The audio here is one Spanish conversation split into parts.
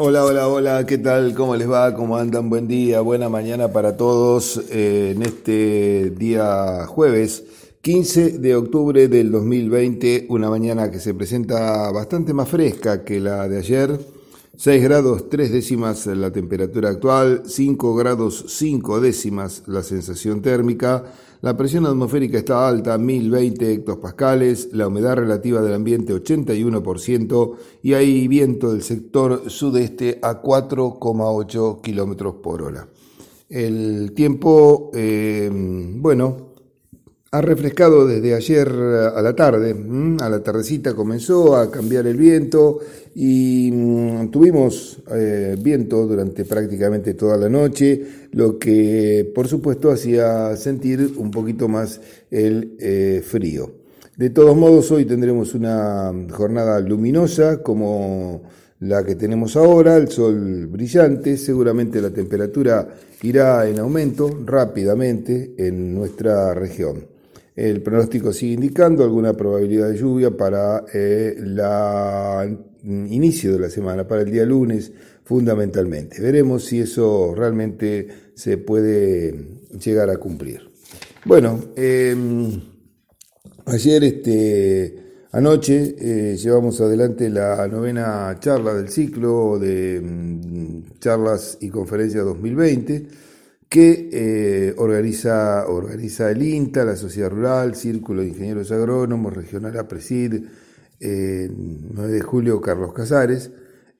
Hola, hola, hola, ¿qué tal? ¿Cómo les va? ¿Cómo andan? Buen día, buena mañana para todos eh, en este día jueves 15 de octubre del 2020, una mañana que se presenta bastante más fresca que la de ayer. 6 grados 3 décimas la temperatura actual, 5 grados 5 décimas la sensación térmica, la presión atmosférica está alta, 1020 hectopascales, la humedad relativa del ambiente 81% y hay viento del sector sudeste a 4,8 kilómetros por hora. El tiempo, eh, bueno, ha refrescado desde ayer a la tarde, a la tardecita comenzó a cambiar el viento y mm, tuvimos eh, viento durante prácticamente toda la noche, lo que por supuesto hacía sentir un poquito más el eh, frío. De todos modos, hoy tendremos una jornada luminosa como la que tenemos ahora, el sol brillante, seguramente la temperatura irá en aumento rápidamente en nuestra región. El pronóstico sigue indicando alguna probabilidad de lluvia para el eh, inicio de la semana, para el día lunes fundamentalmente. Veremos si eso realmente se puede llegar a cumplir. Bueno, em, ayer, este, anoche, eh, llevamos adelante la novena charla del ciclo de mm, charlas y conferencias 2020 que eh, organiza, organiza el INTA, la Sociedad Rural, Círculo de Ingenieros Agrónomos, Regional APRESID, 9 de julio Carlos Casares.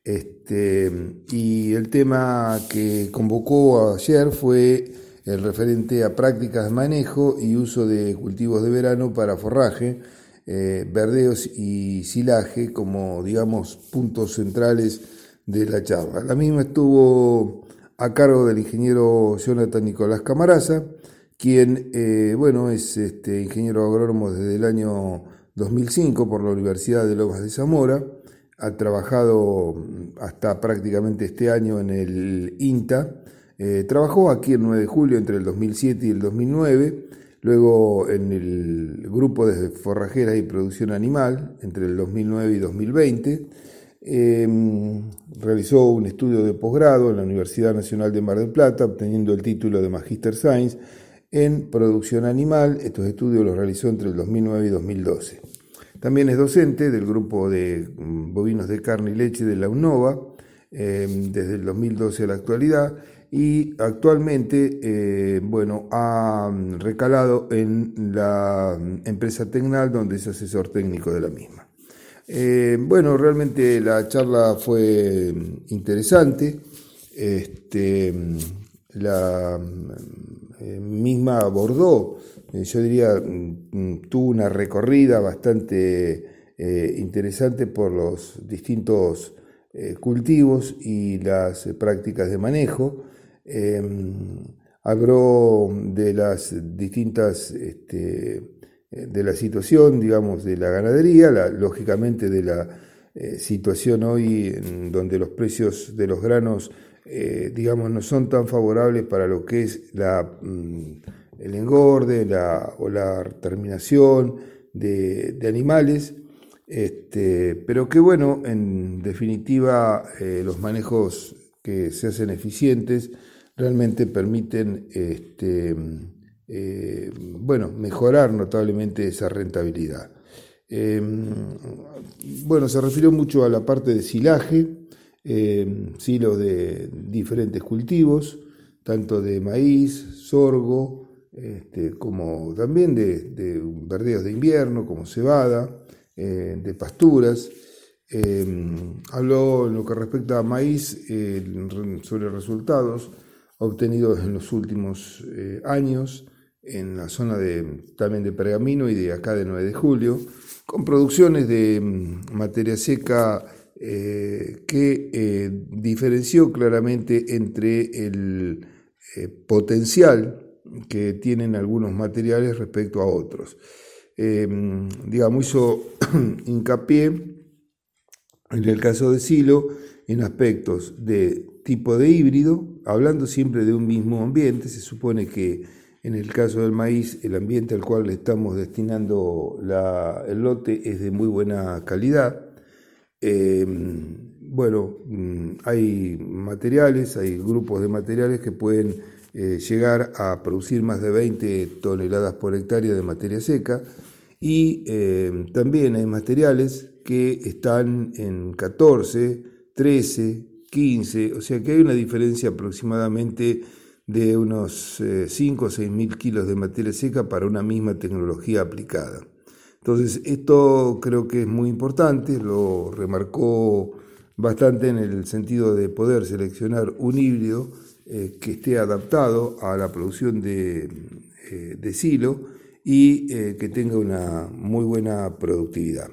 Este, y el tema que convocó ayer fue el referente a prácticas de manejo y uso de cultivos de verano para forraje, eh, verdeos y silaje como, digamos, puntos centrales de la charla. La misma estuvo a cargo del ingeniero Jonathan Nicolás Camaraza, quien, eh, bueno, es este, ingeniero agrónomo desde el año 2005 por la Universidad de Lomas de Zamora, ha trabajado hasta prácticamente este año en el INTA, eh, trabajó aquí el 9 de julio entre el 2007 y el 2009, luego en el grupo de forrajera y producción animal entre el 2009 y 2020, Em, realizó un estudio de posgrado en la Universidad Nacional de Mar del Plata, obteniendo el título de Magister Science en producción animal. Estos estudios los realizó entre el 2009 y 2012. También es docente del grupo de mm, bovinos de carne y leche de la UNOVA em, desde el 2012 a la actualidad y actualmente eh, bueno, ha recalado en la mm, empresa Tecnal donde es asesor técnico de la misma. Eh, bueno, realmente la charla fue interesante. Este, la eh, misma abordó, eh, yo diría, mm, tuvo una recorrida bastante interesante por los distintos cultivos y las prácticas de manejo. habló de las distintas este, de la situación, digamos, de la ganadería, lógicamente de la eh, situación hoy en donde los precios de los granos, eh, digamos, no son tan favorables para lo que es la, mm, el engorde o la terminación de, animales, este, pero que bueno, en definitiva, los manejos que se hacen eficientes realmente permiten este, eh, bueno, mejorar notablemente esa rentabilidad. Eh, bueno, se refirió mucho a la parte de silaje, eh, silos de diferentes cultivos, tanto de maíz, sorgo, este, como también de, verdeos de invierno, como cebada, de pasturas. habló en lo que respecta a maíz sobre resultados obtenidos en los últimos años en la zona de, también de Pergamino y de acá de 9 de julio, con producciones de mm, materia seca eh, que eh, diferenció claramente entre el eh, potencial que tienen algunos materiales respecto a otros. digamos, hizo hincapié en el caso de Silo en aspectos de tipo de híbrido, hablando siempre de un mismo ambiente, se supone que en el caso del maíz, el ambiente al cual estamos destinando el lote es de muy buena calidad. Em, bueno, mm, hay materiales, hay grupos de materiales que pueden eh, llegar a producir más de 20 toneladas por hectárea de materia seca y eh, también hay materiales que están en 14, 13, 15, o sea que hay una diferencia aproximadamente de unos 5 o 6 mil kilos de materia seca para una misma tecnología aplicada. Entonces, esto creo que es muy importante, lo remarcó bastante en el sentido de poder seleccionar un híbrido eh, que esté adaptado a la producción de, eh, silo y eh, que tenga una muy buena productividad.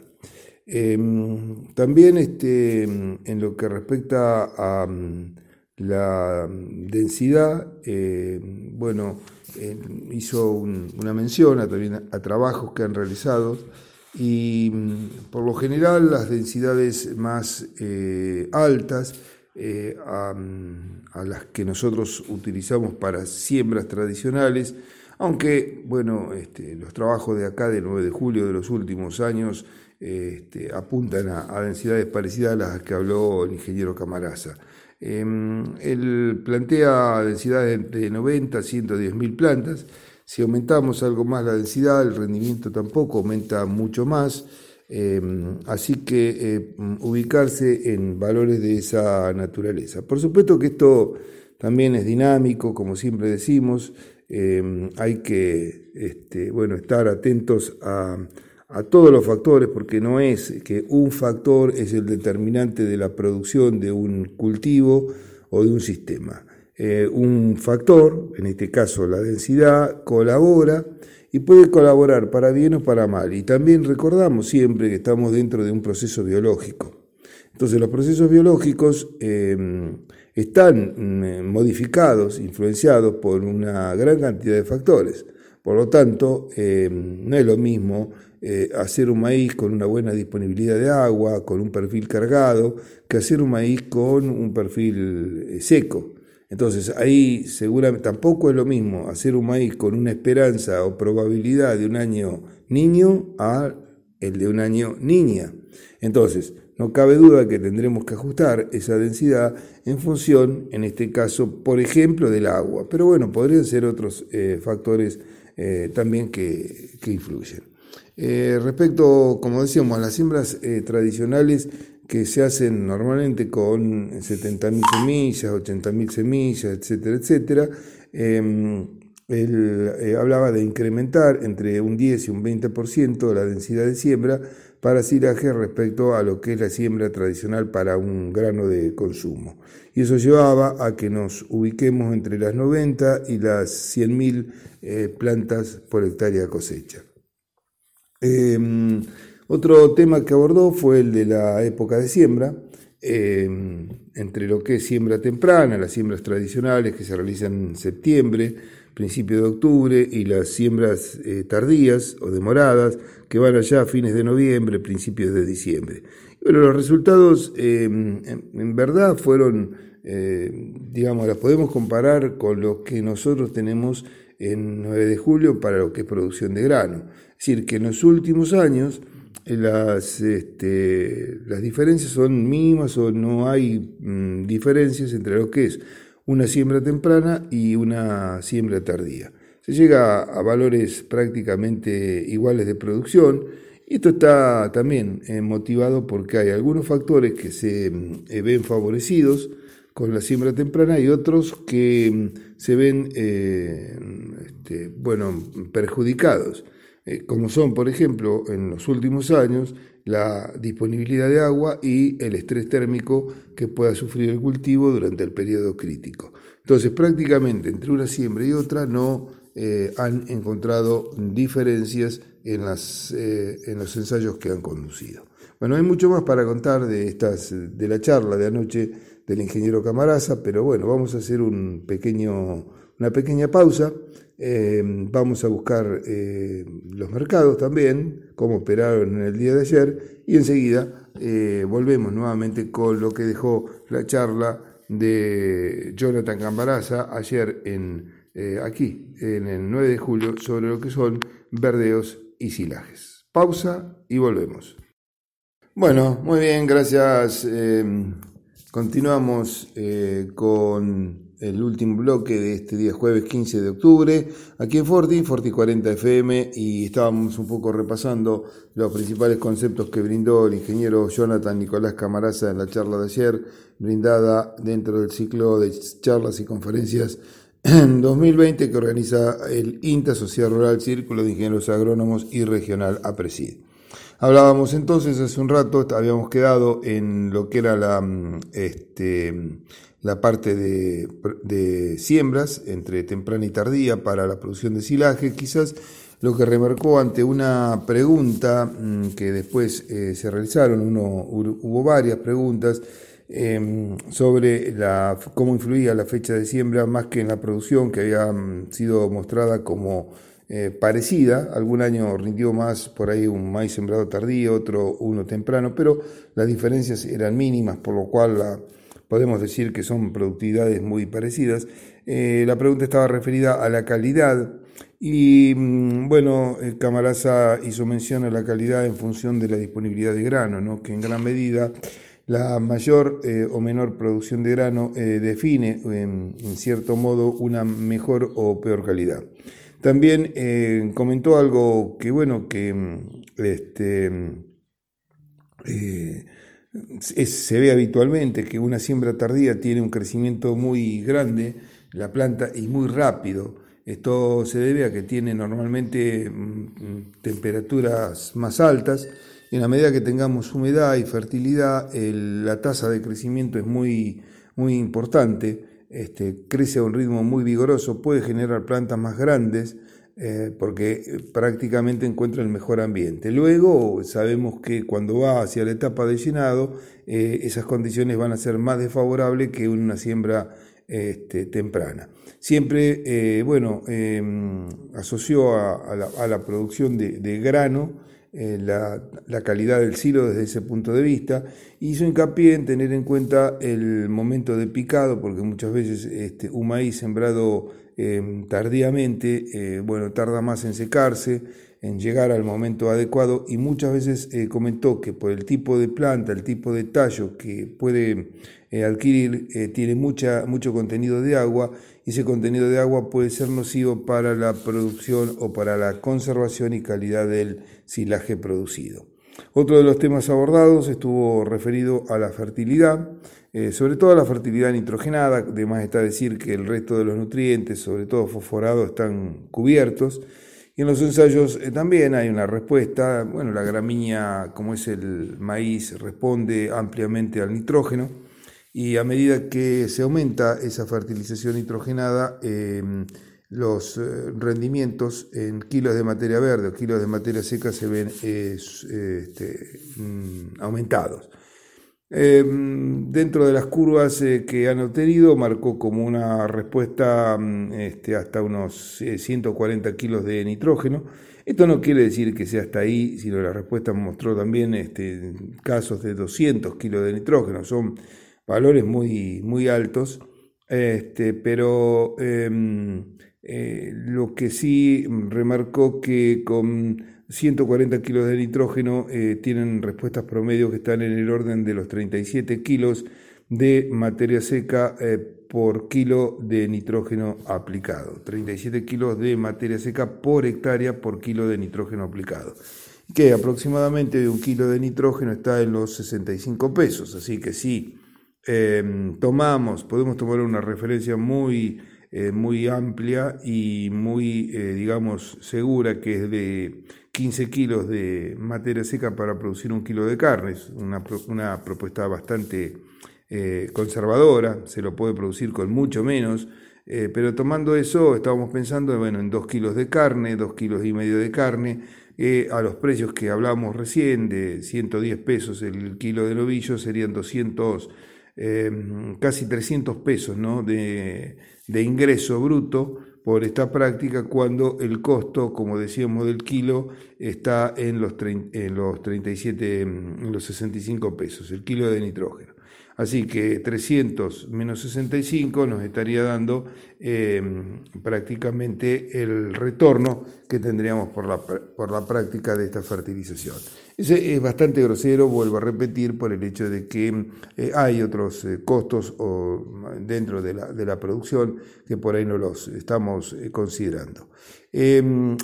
Em, también este, en lo que respecta a mm, la densidad, bueno, hizo una mención a, también a trabajos que han realizado y mm, por lo general las densidades más eh, altas eh, mm, a, las que nosotros utilizamos para siembras tradicionales, aunque bueno, este, los trabajos de acá del 9 de julio de los últimos años este, apuntan a, densidades parecidas a las que habló el ingeniero Camaraza. Em, él plantea densidades de 90 a 110 mil plantas. Si aumentamos algo más la densidad, el rendimiento tampoco aumenta mucho más. Em, así que eh, ubicarse en valores de esa naturaleza. Por supuesto que esto también es dinámico, como siempre decimos. Em, hay que este, bueno, estar atentos a a todos los factores, porque no es que un factor es el determinante de la producción de un cultivo o de un sistema. Eh, un factor, en este caso la densidad, colabora y puede colaborar para bien o para mal. Y también recordamos siempre que estamos dentro de un proceso biológico. Entonces los procesos biológicos eh, están mm, modificados, influenciados por una gran cantidad de factores. Por lo tanto, eh, no es lo mismo eh, hacer un maíz con una buena disponibilidad de agua, con un perfil cargado, que hacer un maíz con un perfil eh, seco. Entonces ahí seguramente tampoco es lo mismo hacer un maíz con una esperanza o probabilidad de un año niño a el de un año niña. Entonces, no cabe duda que tendremos que ajustar esa densidad en función, en este caso, por ejemplo, del agua. Pero bueno, podrían ser otros eh, factores también que influyen. Eh, respecto, como decíamos, a las siembras eh, tradicionales que se hacen normalmente con 70.000 semillas, 80.000 semillas, etcétera, etcétera, em, él eh, hablaba de incrementar entre un 10 y un 20% la densidad de siembra para silaje respecto a lo que es la siembra tradicional para un grano de consumo. Y eso llevaba a que nos ubiquemos entre las 90 y las 100.000 plantas por hectárea cosecha. Em, otro tema que abordó fue el de la época de siembra, em, entre lo que es siembra temprana, las siembras tradicionales que se realizan en septiembre, principio de octubre, y las siembras eh, tardías o demoradas que van allá a fines de noviembre, principios de diciembre. Bueno, los resultados em, en, verdad fueron, eh, digamos, las podemos comparar con lo que nosotros tenemos en 9 de julio para lo que es producción de grano. Es decir, que en los últimos años eh, las, este, las diferencias son mínimas o no hay mm, diferencias entre lo que es una siembra temprana y una siembra tardía. Se llega a, valores prácticamente iguales de producción y esto está también eh, motivado porque hay algunos factores que se mm, eh, ven favorecidos con la siembra temprana y otros que mm, se ven este, bueno, perjudicados. Eh, como son, por ejemplo, en los últimos años, la disponibilidad de agua y el estrés térmico que pueda sufrir el cultivo durante el periodo crítico. Entonces, prácticamente entre una siembra y otra no eh, han encontrado diferencias en, las, eh, en los ensayos que han conducido. Bueno, hay mucho más para contar de, estas, de la charla de anoche del ingeniero Camaraza, pero bueno, vamos a hacer un pequeño, una pequeña pausa eh, vamos a buscar eh, los mercados también, cómo operaron en el día de ayer, y enseguida eh, volvemos nuevamente con lo que dejó la charla de Jonathan Cambaraza ayer en, aquí, en el 9 de julio, sobre lo que son verdeos y silajes. Pausa y volvemos. Bueno, muy bien, gracias. Continuamos con el último bloque de este día jueves 15 de octubre, aquí en Forti, Forti 40 FM, y estábamos un poco repasando los principales conceptos que brindó el ingeniero Jonathan Nicolás Camaraza en la charla de ayer, brindada dentro del ciclo de charlas y conferencias 2020 que organiza el INTA, Sociedad Rural Círculo de Ingenieros Agrónomos y Regional APRESID. Hablábamos entonces hace un rato, habíamos quedado en lo que era la, mm, este, la parte de, siembras entre temprana y tardía para la producción de silaje, quizás lo que remarcó ante una pregunta mm, que después eh, se realizaron, uno, hubo varias preguntas em, sobre la, cómo influía la fecha de siembra más que en la producción que había mm, sido mostrada como eh, parecida. Algún año rindió más por ahí un maíz sembrado tardío, otro uno temprano, pero las diferencias eran mínimas, por lo cual podemos decir que son productividades muy parecidas. Eh, la pregunta estaba referida a la calidad y mm, bueno, eh, Camaraza hizo mención a la calidad en función de la disponibilidad de grano, ¿no? que en gran medida la mayor o menor producción de grano define en cierto modo una mejor o peor calidad. También eh, comentó algo que, bueno, que mm, este, se ve habitualmente, que una siembra tardía tiene un crecimiento muy grande, la planta, y muy rápido. Esto se debe a que tiene normalmente mm, temperaturas más altas. En la medida que tengamos humedad y fertilidad, la tasa de crecimiento es muy, muy importante este, crece a un ritmo muy vigoroso, puede generar plantas más grandes eh, porque eh, prácticamente encuentra el mejor ambiente. Luego sabemos que cuando va hacia la etapa de llenado, eh, esas condiciones van a ser más desfavorables que una siembra este, temprana. Siempre, bueno, em, asoció a, la, producción de grano eh, la, calidad del silo desde ese punto de vista. Hizo hincapié en tener en cuenta el momento de picado, porque muchas veces este, un maíz sembrado em, tardíamente, eh, bueno, tarda más en secarse, en llegar al momento adecuado y muchas veces eh, comentó que por el tipo de planta, el tipo de tallo que puede adquirir, tiene mucha, mucho contenido de agua y ese contenido de agua puede ser nocivo para la producción o para la conservación y calidad del silaje producido. Otro de los temas abordados estuvo referido a la fertilidad, eh, sobre todo a la fertilidad nitrogenada, además está decir que el resto de los nutrientes, sobre todo fosforado, están cubiertos. Y en los ensayos eh, también hay una respuesta, bueno, la gramínea, como es el maíz, responde ampliamente al nitrógeno y a medida que se aumenta esa fertilización nitrogenada, em, los eh, rendimientos en kilos de materia verde o kilos de materia seca se ven este, mm, aumentados. Em, dentro de las curvas eh, que han obtenido, marcó como una respuesta mm, este, hasta unos 140 eh, kilos de nitrógeno. Esto no quiere decir que sea hasta ahí, sino la respuesta mostró también este, casos de 200 kilos de nitrógeno. Son valores muy, muy altos. Pero em, eh, lo que sí remarcó que con 140 kilos de nitrógeno eh, tienen respuestas promedio que están en el orden de los 37 kilos de materia seca eh, por kilo de nitrógeno aplicado. 37 kilos de materia seca por hectárea por kilo de nitrógeno aplicado. Que aproximadamente un kilo de nitrógeno está en los 65 pesos. Así que sí, em, tomamos, podemos tomar una referencia muy eh, muy amplia y muy, eh, digamos, segura, que es de 15 kilos de materia seca para producir un kilo de carne. Es una, una propuesta bastante eh, conservadora, se lo puede producir con mucho menos. pero tomando eso, estábamos pensando bueno, en 2 kilos de carne, 2 kilos y medio de carne, a los precios que hablábamos recién, de 110 pesos el kilo de novillo, serían 200, casi 300 pesos ¿no? de, de ingreso bruto por esta práctica cuando el costo, como decíamos, del kilo está en los, en los 37, en los 65 pesos, el kilo de nitrógeno. Así que 300 menos 65 nos estaría dando em, prácticamente el retorno que tendríamos por la, por la práctica de esta fertilización. Es bastante grosero, vuelvo a repetir, por el hecho de que eh, hay otros eh, costos o, dentro de la, producción que por ahí no los estamos eh, considerando. Em,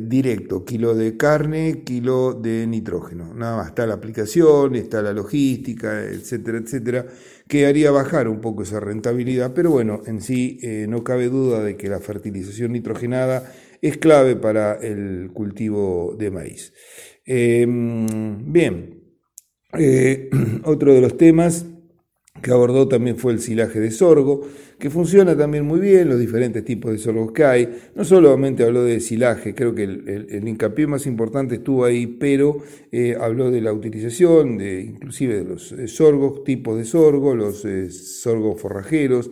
directo, kilo de carne, kilo de nitrógeno. Nada más, está la aplicación, está la logística, etcétera, etcétera, que haría bajar un poco esa rentabilidad, pero bueno, en sí no cabe duda de que la fertilización nitrogenada es clave para el cultivo de maíz. Em, bien, eh, otro de los temas que abordó también fue el silaje de sorgo, que funciona también muy bien, los diferentes tipos de sorgos que hay. No solamente habló de silaje, creo que el, hincapié más importante estuvo ahí, pero eh, habló de la utilización, de inclusive de los eh, sorgos, tipos de sorgo, los sorgos forrajeros,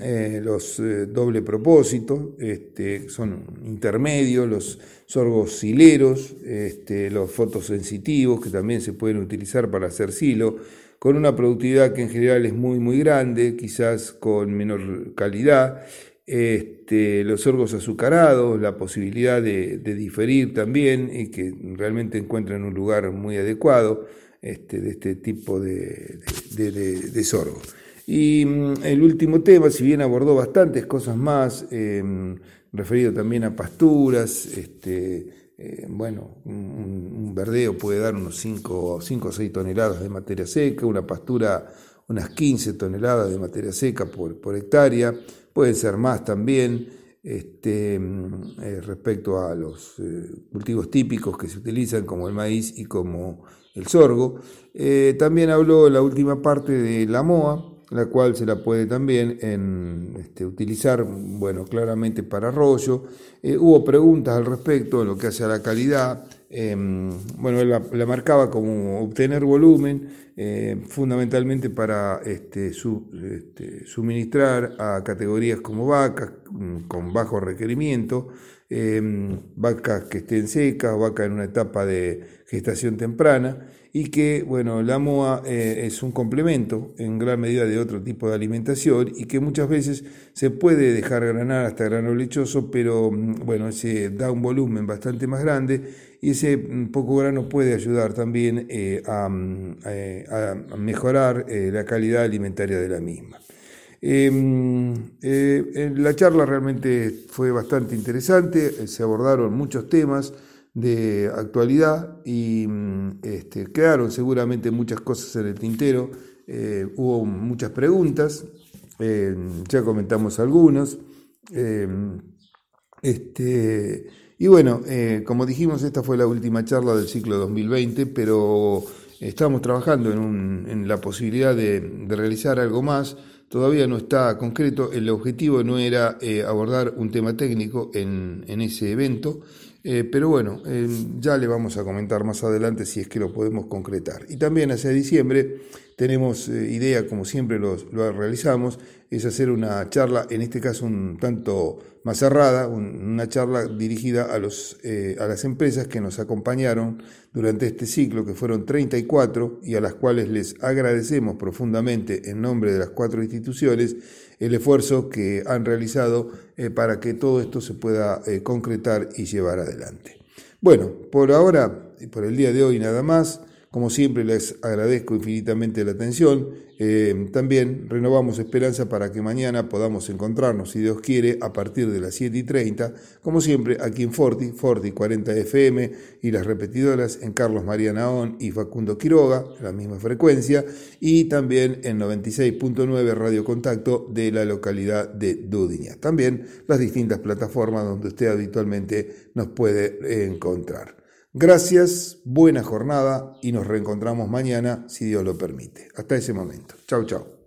eh, los eh, doble propósito, este, son intermedios, los sorgos sileros, este, los fotosensitivos que también se pueden utilizar para hacer silo, con una productividad que en general es muy muy grande, quizás con menor calidad, este, los sorgos azucarados, la posibilidad de, diferir también y que realmente encuentran un lugar muy adecuado de este tipo de, de, de sorgo. Y mm, el último tema, si bien abordó bastantes cosas más, em, referido también a pasturas, este, eh, bueno, un, verdeo puede dar unos 5 o 6 toneladas de materia seca, una pastura unas 15 toneladas de materia seca por, hectárea, pueden ser más también. Este, mm, eh, respecto a los eh, cultivos típicos que se utilizan como el maíz y como el sorgo. también habló la última parte de la MOA, la cual se la puede también este, utilizar, bueno, claramente para arroyo. Eh, hubo preguntas al respecto en lo que hace a la calidad. Em, bueno, él la, marcaba como obtener volumen, eh, fundamentalmente para este, este, suministrar a categorías como vacas mm, con bajo requerimiento, em, vacas que estén secas, vacas en una etapa de gestación temprana y que, bueno, la MOA eh, es un complemento en gran medida de otro tipo de alimentación y que muchas veces se puede dejar granar hasta grano lechoso, pero mm, bueno, se da un volumen bastante más grande y ese mm, poco grano puede ayudar también eh, mm, eh, a, mejorar la calidad alimentaria de la misma. La charla realmente fue bastante interesante, se abordaron muchos temas, de actualidad y mm, este, quedaron seguramente muchas cosas en el tintero, eh, hubo muchas preguntas, eh, ya comentamos algunos. Eh, este, y bueno, como dijimos, esta fue la última charla del ciclo 2020, pero estamos trabajando en, la posibilidad de, realizar algo más. Todavía no está concreto, el objetivo no era abordar un tema técnico en, en ese evento, eh, pero bueno, eh, ya le vamos a comentar más adelante si es que lo podemos concretar. Y también hacia diciembre tenemos eh, idea, como siempre lo realizamos, es hacer una charla, en este caso un tanto más cerrada, una charla dirigida a, los, a las empresas que nos acompañaron durante este ciclo, que fueron 34 y a las cuales les agradecemos profundamente en nombre de las cuatro instituciones el esfuerzo que han realizado eh, para que todo esto se pueda eh, concretar y llevar adelante. Bueno, por ahora y por el día de hoy nada más. Como siempre les agradezco infinitamente la atención. Eh, también renovamos esperanza para que mañana podamos encontrarnos, si Dios quiere, a partir de las 7 y 30, como siempre aquí en Forti, Forti 40 FM y las repetidoras en Carlos María Naón y Facundo Quiroga, la misma frecuencia, y también en 96.9 Radio Contacto de la localidad de Dudiña. También las distintas plataformas donde usted habitualmente nos puede encontrar. Gracias, buena jornada y nos reencontramos mañana si Dios lo permite. Hasta ese momento. Chau, chau.